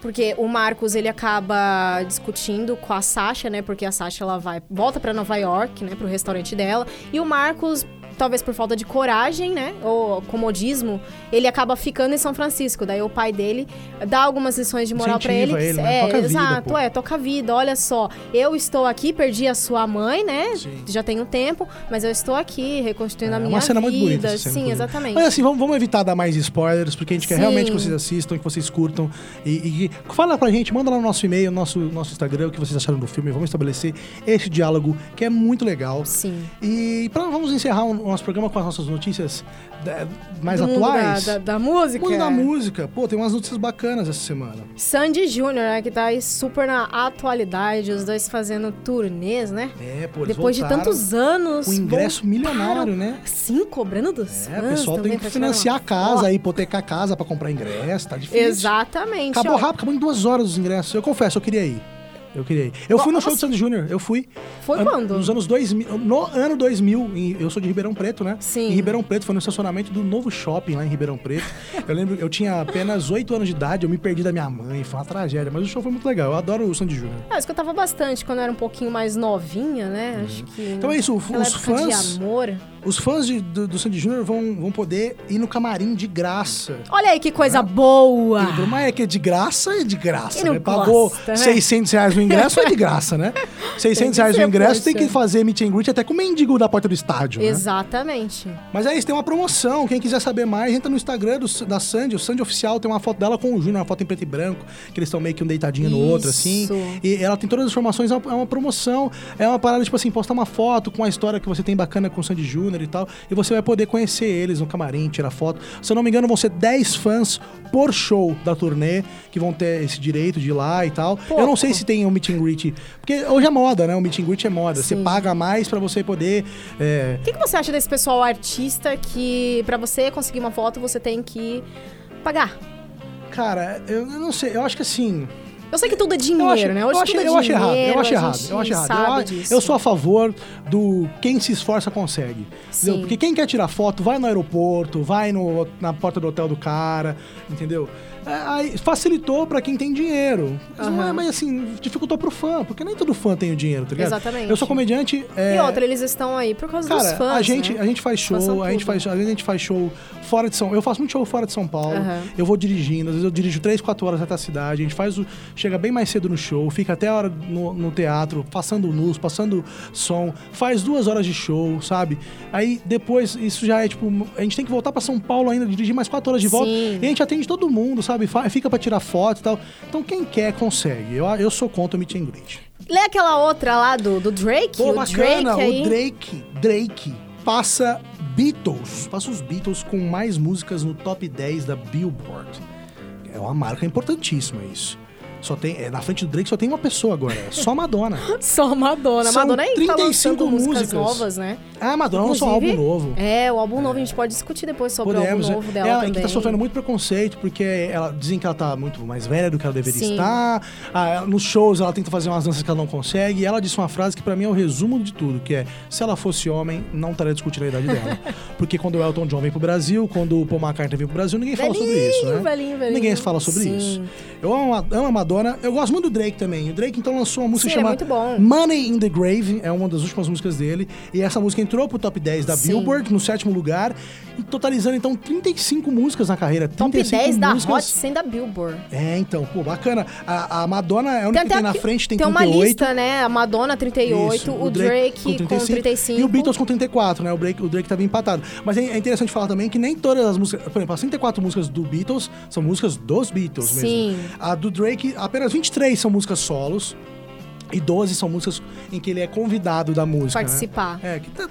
Speaker 1: Porque o Marcos ele acaba discutindo com a Sasha, né? Porque a Sasha ela vai volta pra Nova York, né? Pro restaurante dela. E o Marcos, talvez por falta de coragem, né? Ou comodismo, ele acaba ficando em São Francisco. Daí o pai dele dá algumas lições de moral pra ele.
Speaker 2: Ele, né?
Speaker 1: É,
Speaker 2: Toca vida,
Speaker 1: exato,
Speaker 2: pô.
Speaker 1: é, toca a vida. Olha só, eu estou aqui, perdi a sua mãe, né?
Speaker 2: Sim.
Speaker 1: Já tem um tempo, mas eu estou aqui reconstruindo
Speaker 2: É
Speaker 1: a minha
Speaker 2: uma cena
Speaker 1: vida.
Speaker 2: muito bonita.
Speaker 1: Sim, exatamente.
Speaker 2: Mas assim, vamos, vamos evitar dar mais spoilers, porque a gente quer
Speaker 1: Sim.
Speaker 2: realmente que vocês assistam, que vocês curtam. E, e fala pra gente, manda lá no nosso e-mail, no nosso, nosso Instagram, o que vocês acharam do filme. Vamos estabelecer esse diálogo que é muito legal.
Speaker 1: Sim.
Speaker 2: E pra, vamos encerrar o nosso programa com as nossas notícias da- mais
Speaker 1: Do
Speaker 2: atuais.
Speaker 1: Da, da, da música.
Speaker 2: Mundo da música. Pô, tem umas notícias bacanas essa semana.
Speaker 1: Sandy Júnior, né, que tá aí super na atualidade, os dois fazendo turnês, né?
Speaker 2: É, pô, eles
Speaker 1: Depois de tantos anos.
Speaker 2: com ingresso milionário, né?
Speaker 1: Sim, cobrando dos
Speaker 2: É,
Speaker 1: fãs
Speaker 2: o pessoal tem que financiar a casa,
Speaker 1: foto.
Speaker 2: hipotecar a casa pra comprar ingresso, tá difícil.
Speaker 1: Exatamente.
Speaker 2: Acabou
Speaker 1: ó.
Speaker 2: rápido, acabou em duas horas os ingressos. Eu confesso, eu queria ir. Eu queria ir. Eu fui no show do. Sandy Júnior, eu fui.
Speaker 1: Foi
Speaker 2: An-
Speaker 1: quando?
Speaker 2: Nos anos 2000, no ano 2000, em- eu sou de Ribeirão Preto, né?
Speaker 1: Sim.
Speaker 2: Em Ribeirão Preto, foi no estacionamento do novo shopping lá em Ribeirão Preto. eu lembro, eu tinha apenas 8 anos de idade, eu me perdi da minha mãe, foi uma tragédia, mas o show foi muito legal. Eu adoro o Sandy Júnior.
Speaker 1: Ah, eu escutava bastante quando eu era um pouquinho mais novinha, né? Acho que.
Speaker 2: Então é isso, os fãs,
Speaker 1: de amor.
Speaker 2: Os fãs de- do, do Sandy Júnior vão, vão poder ir no camarim de graça.
Speaker 1: Olha aí que coisa boa!
Speaker 2: Mas é que é de graça, é de graça, né? Pagou
Speaker 1: gosta, né?
Speaker 2: 600 reais no ingresso, é de graça, né? 600
Speaker 1: que
Speaker 2: reais no ingresso, tem que fazer meet and greet até com o mendigo da porta do estádio, né?
Speaker 1: Exatamente.
Speaker 2: Mas é isso, tem uma promoção. Quem quiser saber mais, entra no Instagram do- da Sandy. O Sandy Oficial tem uma foto dela com o Júnior, uma foto em preto e branco, que eles estão meio que um deitadinho no outro, assim.
Speaker 1: Isso.
Speaker 2: E ela tem todas as informações, é uma, é uma promoção. É uma parada, tipo assim, postar uma foto com a história que você tem bacana com o Sandy Júnior e tal. E você vai poder conhecer eles no camarim, tirar foto. Se eu não me engano, vão ser 10 fãs por show da turnê que vão ter esse direito de ir lá e tal. Eu não sei se tem um meet and greet. Porque hoje é moda, né? O meet and greet é moda. Você
Speaker 1: Sim.
Speaker 2: paga mais pra você poder. é,
Speaker 1: O que, que você acha desse pessoal artista que, pra você conseguir uma foto, você tem que pagar?
Speaker 2: Cara, eu eu não sei. Eu acho que assim.
Speaker 1: Eu sei que tudo é
Speaker 2: Eu
Speaker 1: dinheiro,
Speaker 2: acho,
Speaker 1: né?
Speaker 2: eu
Speaker 1: Hoje
Speaker 2: acho,
Speaker 1: tudo é
Speaker 2: eu acho errado, eu acho errado, eu acho errado. Eu, eu sou a favor do quem se esforça consegue. entendeu? Porque quem quer tirar foto, vai no aeroporto, vai no, na porta do hotel do cara, entendeu? É, aí facilitou pra quem tem dinheiro. Mas, não é, mas assim, dificultou pro fã, porque nem todo fã tem o dinheiro, tá ligado?
Speaker 1: Exatamente.
Speaker 2: Eu sou comediante. é,
Speaker 1: E outra, eles estão aí por causa dos
Speaker 2: Cara,
Speaker 1: fãs.
Speaker 2: a gente,
Speaker 1: né?
Speaker 2: a gente faz show, a gente faz, a gente faz show fora de São Eu faço muito show fora de São Paulo.
Speaker 1: Aham.
Speaker 2: Eu vou dirigindo, às vezes eu dirijo 3, 4 horas até a cidade. A gente faz o. Chega bem mais cedo no show, fica até a hora no, no teatro, passando luz, passando som, faz duas horas de show, sabe? Aí depois, isso já é tipo. A gente tem que voltar pra São Paulo ainda, dirigir mais 4 horas de volta.
Speaker 1: Sim.
Speaker 2: E a gente atende todo mundo, sabe? Fa- Fica pra tirar foto e tal. Então quem quer, consegue. Eu, eu sou contra o meet and greet.
Speaker 1: Lê aquela outra lá do, do Drake.
Speaker 2: Pô,
Speaker 1: o
Speaker 2: bacana,
Speaker 1: Drake aí.
Speaker 2: o Drake, Drake passa Beatles, passa os Beatles com mais músicas no top 10 da Billboard. É uma marca importantíssima isso. Só tem, é, na frente do Drake só tem uma pessoa agora, é só Madonna.
Speaker 1: Só Madonna.
Speaker 2: São
Speaker 1: Madonna tá
Speaker 2: 35
Speaker 1: lançando músicas
Speaker 2: músicas.
Speaker 1: novas, né?
Speaker 2: Ah, Madonna lançou um álbum novo.
Speaker 1: É, o álbum novo a gente pode discutir depois sobre
Speaker 2: Podemos,
Speaker 1: o álbum novo
Speaker 2: é.
Speaker 1: dela
Speaker 2: ela
Speaker 1: também.
Speaker 2: que tá sofrendo muito preconceito, porque ela dizem que ela tá muito mais velha do que ela deveria
Speaker 1: Sim.
Speaker 2: estar. Ah, nos shows ela tenta fazer umas danças que ela não consegue. E ela disse uma frase que pra mim é o resumo de tudo, que é: se ela fosse homem, não estaria discutindo a idade dela. porque quando o Elton John vem pro Brasil, quando o Paul McCartney vem pro Brasil, ninguém fala sobre isso, né?
Speaker 1: Velhinho, velhinho.
Speaker 2: Ninguém fala sobre
Speaker 1: Sim.
Speaker 2: isso. Eu amo, amo a Madonna. Eu gosto muito do Drake também. O Drake então lançou uma música
Speaker 1: Sim, é
Speaker 2: chamada
Speaker 1: bom.
Speaker 2: Money in the Grave. É uma das últimas músicas dele. E essa música entrou pro top 10 da
Speaker 1: Sim.
Speaker 2: Billboard, no sétimo lugar. Totalizando então 35 músicas na carreira.
Speaker 1: Top
Speaker 2: 35
Speaker 1: 10 da
Speaker 2: músicas.
Speaker 1: Hot 100 da Billboard.
Speaker 2: É, então, pô, bacana. A, a Madonna é a única que tem na frente, tem,
Speaker 1: tem
Speaker 2: 38.
Speaker 1: uma lista, né? A Madonna 38,
Speaker 2: Isso,
Speaker 1: o, Drake, com 35.
Speaker 2: E o Beatles com 34, né? O, Drake, o Drake tava empatado. Mas é, é interessante falar também que nem todas as músicas. Por exemplo, as 34 músicas do Beatles são músicas dos Beatles
Speaker 1: Sim.
Speaker 2: mesmo. A do Drake, apenas 23 são músicas solos. E 12 são músicas em que ele é convidado da música. né?
Speaker 1: Participar.
Speaker 2: É, que tá-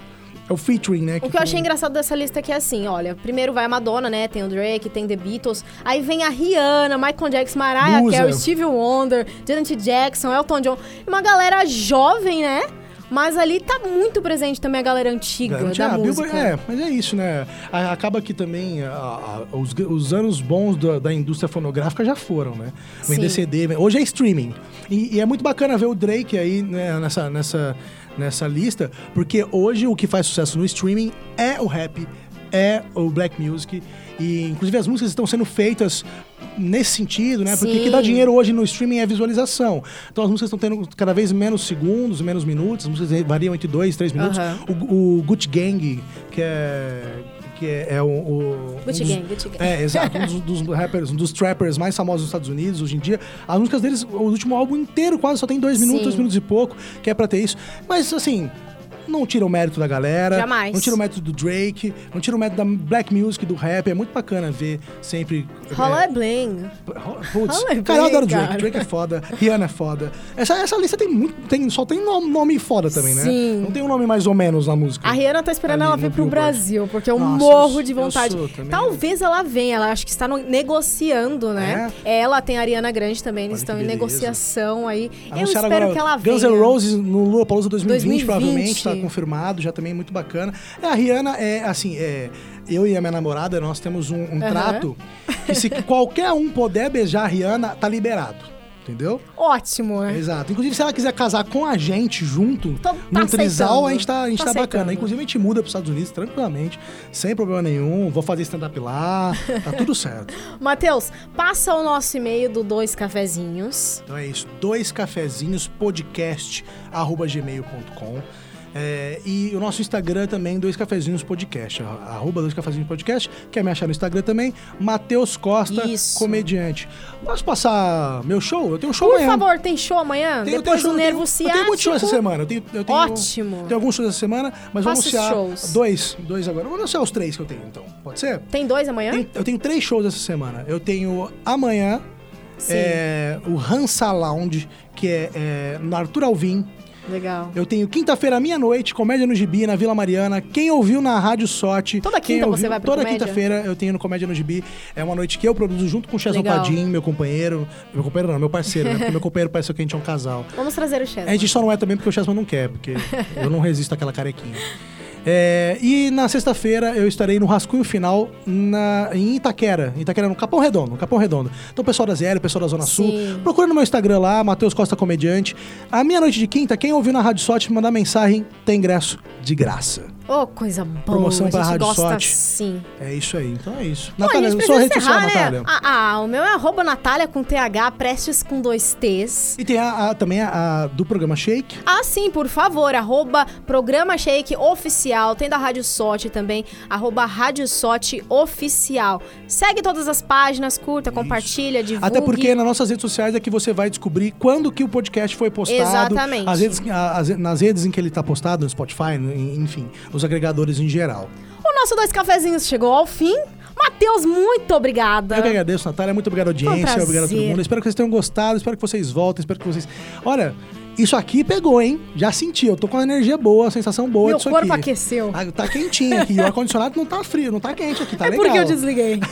Speaker 2: é o featuring, né?
Speaker 1: O que eu achei engraçado dessa lista aqui é assim, olha, primeiro vai a Madonna, né? Tem o Drake, tem The Beatles, aí vem a Rihanna, Michael Jackson, Mariah. Carey, Stevie Wonder, Janet Jackson, Elton John, uma galera jovem, né? Mas ali tá muito presente também a galera antiga
Speaker 2: Garantia,
Speaker 1: da
Speaker 2: a
Speaker 1: música.
Speaker 2: Billboard- é, mas é isso, né? Acaba que também a- a- os, os anos bons da, da indústria fonográfica já foram, né? Vender. CD, hoje é streaming. E, e é muito bacana ver o Drake aí né, nessa, nessa, nessa lista, porque hoje o que faz sucesso no streaming é o rap, é o black music. E inclusive as músicas estão sendo feitas nesse sentido, né? Porque o que dá dinheiro hoje no streaming é visualização. Então as músicas estão tendo cada vez menos segundos, menos minutos, as músicas variam entre 2 e 3 minutos. O, o Gucci Gang, que é. Que é, é o, o- um
Speaker 1: Gucci
Speaker 2: dos-
Speaker 1: Gang, Gucci Gang.
Speaker 2: É, exato. Um dos, dos rappers, um dos trappers mais famosos dos Estados Unidos hoje em dia. As músicas deles, o último álbum inteiro quase só tem dois minutos,
Speaker 1: Sim.
Speaker 2: dois minutos e pouco, que é pra ter isso. Mas assim. Não tira o mérito da galera.
Speaker 1: Jamais.
Speaker 2: Não tira o mérito do Drake. Não tira o mérito da black music, do rap. É muito bacana ver sempre.
Speaker 1: Rola
Speaker 2: é,
Speaker 1: é bling.
Speaker 2: Putz, cara, eu adoro Drake.
Speaker 1: cara.
Speaker 2: Drake é foda, Rihanna é foda. Essa, essa lista tem muito. Tem, só tem nome, nome foda também, né?
Speaker 1: Sim.
Speaker 2: Não tem um nome mais ou menos na música.
Speaker 1: A Rihanna tá esperando ela vir pro
Speaker 2: Billboard.
Speaker 1: Brasil, porque eu
Speaker 2: Nossa,
Speaker 1: morro
Speaker 2: eu-
Speaker 1: de
Speaker 2: eu
Speaker 1: vontade.
Speaker 2: sou.
Speaker 1: Talvez ela venha, ela acho que está no- negociando, né? Ela tem a Ariana Grande também, eles estão em negociação aí. eu
Speaker 2: Anunciaram
Speaker 1: espero
Speaker 2: agora
Speaker 1: que ela venha.
Speaker 2: Guns N' Roses no Lula Palusa 2020,
Speaker 1: 2020.
Speaker 2: provavelmente, tá confirmado, já também muito bacana. É, a Rihanna é assim, é, eu e a minha namorada, nós temos um, um
Speaker 1: Aham.
Speaker 2: trato que se qualquer um puder beijar a Rihanna, tá liberado. Entendeu?
Speaker 1: Ótimo, né?
Speaker 2: Exato. Inclusive, se ela quiser casar com a gente junto,
Speaker 1: Tô- tá
Speaker 2: num trisal,
Speaker 1: aceitando.
Speaker 2: a gente tá, a gente
Speaker 1: Tá
Speaker 2: tá, bacana. Inclusive, a gente muda pros Estados Unidos tranquilamente, sem problema nenhum. Vou fazer stand-up lá, tá tudo certo.
Speaker 1: Matheus, passa o nosso e-mail do Dois Cafezinhos.
Speaker 2: Então é isso, dois cafezinhos podcast arroba gmail.com É, e o nosso Instagram também, Dois Cafezinhos Podcast, arroba Dois Cafezinhos Podcast. Quer me achar no Instagram também? Matheus Costa,
Speaker 1: Isso.
Speaker 2: comediante. Posso passar meu show? Eu tenho um show
Speaker 1: Por
Speaker 2: amanhã.
Speaker 1: favor, tem show amanhã?
Speaker 2: Tenho-
Speaker 1: Depois
Speaker 2: tenho
Speaker 1: do
Speaker 2: show,
Speaker 1: nervo
Speaker 2: eu tenho. Eu tenho muito show essa semana. Eu tenho, eu tenho,
Speaker 1: Ótimo.
Speaker 2: Tem alguns shows essa semana, mas vou
Speaker 1: Faça os
Speaker 2: anunciar
Speaker 1: shows.
Speaker 2: dois, dois agora. Vou anunciar os três que eu tenho, então. Pode ser?
Speaker 1: Tem dois amanhã?
Speaker 2: Tem- eu tenho três shows essa semana. Eu tenho amanhã é, o Hansa Lounge, que é, é no Arthur Alvim.
Speaker 1: Legal.
Speaker 2: Eu tenho quinta-feira, meia-noite, Comédia no Gibi, na Vila Mariana. Quem ouviu na Rádio Sorte.
Speaker 1: Toda quinta você
Speaker 2: ouviu-
Speaker 1: vai pra
Speaker 2: Toda quinta-feira eu tenho no Comédia no Gibi. É uma noite que eu produzo junto com o
Speaker 1: Legal.
Speaker 2: Padim, meu companheiro. Meu companheiro não, meu parceiro, né? Porque meu companheiro parece que a gente é um casal.
Speaker 1: Vamos trazer o Chesman.
Speaker 2: A gente só não é também porque o Chesman não quer, porque eu não resisto àquela carequinha. É, e na sexta-feira eu estarei no Rascunho Final na, em Itaquera. Itaquera, no Capão Redondo. no Capão Redondo. Então, pessoal da ZL, pessoal da Zona
Speaker 1: Sim.
Speaker 2: Sul, procura no meu Instagram lá, Matheus Costa Comediante. A minha noite de quinta, quem ouviu na Rádio Sorte, me mandar mensagem, tem ingresso de graça.
Speaker 1: Ô, coisa boa.
Speaker 2: Promoção
Speaker 1: a
Speaker 2: pra
Speaker 1: gente
Speaker 2: Rádio
Speaker 1: gosta
Speaker 2: Sorte.
Speaker 1: sim.
Speaker 2: É isso aí. Então é isso.
Speaker 1: Bom, a
Speaker 2: Natália, sua rede social,
Speaker 1: né?
Speaker 2: Natália.
Speaker 1: Ah, ah, o meu é arroba Natália com TH, prestes com dois T's.
Speaker 2: E tem a, a- também a, a do programa Shake.
Speaker 1: Ah, sim, por favor, arroba Programa Shake Oficial. Tem da Rádio Sorte também, arroba Rádio Sorte Oficial. Segue todas as páginas, curta, compartilha, divulgue.
Speaker 2: Até porque nas nossas redes sociais é que você vai descobrir quando que o podcast foi postado.
Speaker 1: Exatamente.
Speaker 2: As redes, a- as- nas redes em que ele está postado, no Spotify, enfim, os agregadores em geral.
Speaker 1: O nosso Dois Cafezinhos chegou ao fim. Matheus, muito obrigada.
Speaker 2: Eu que agradeço, Natália. Muito obrigado, audiência.
Speaker 1: prazer.
Speaker 2: Obrigado a todo mundo. Espero que vocês tenham gostado. Espero que vocês voltem. Espero que vocês. Olha, isso aqui pegou, hein? Já senti. Eu tô com uma energia boa, uma sensação boa
Speaker 1: Meu
Speaker 2: disso
Speaker 1: corpo
Speaker 2: aqui.
Speaker 1: aqueceu.
Speaker 2: Ah, Tá quentinho aqui. O ar-condicionado não tá frio, não tá quente aqui, tá
Speaker 1: é
Speaker 2: legal.
Speaker 1: porque eu desliguei.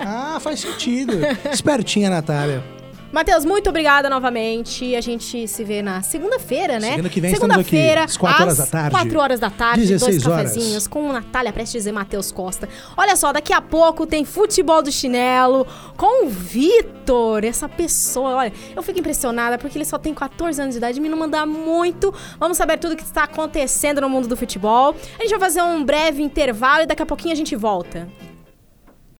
Speaker 2: Ah, faz sentido. Espertinha, Natália.
Speaker 1: Matheus, muito obrigada novamente. A gente se vê na segunda-feira, né?
Speaker 2: Segunda que vem estamos aqui,
Speaker 1: Segunda-feira,
Speaker 2: às quatro horas da tarde.
Speaker 1: 4 horas da tarde,
Speaker 2: 16
Speaker 1: dois
Speaker 2: horas.
Speaker 1: cafezinhos com Natália Prestes e Matheus Costa. Olha só, daqui a pouco tem futebol do chinelo com o Vitor, essa pessoa. Olha, eu fico impressionada porque ele só tem 14 anos de idade e me não manda muito. Vamos saber tudo o que está acontecendo no mundo do futebol. A gente vai fazer um breve intervalo e daqui a pouquinho a gente volta.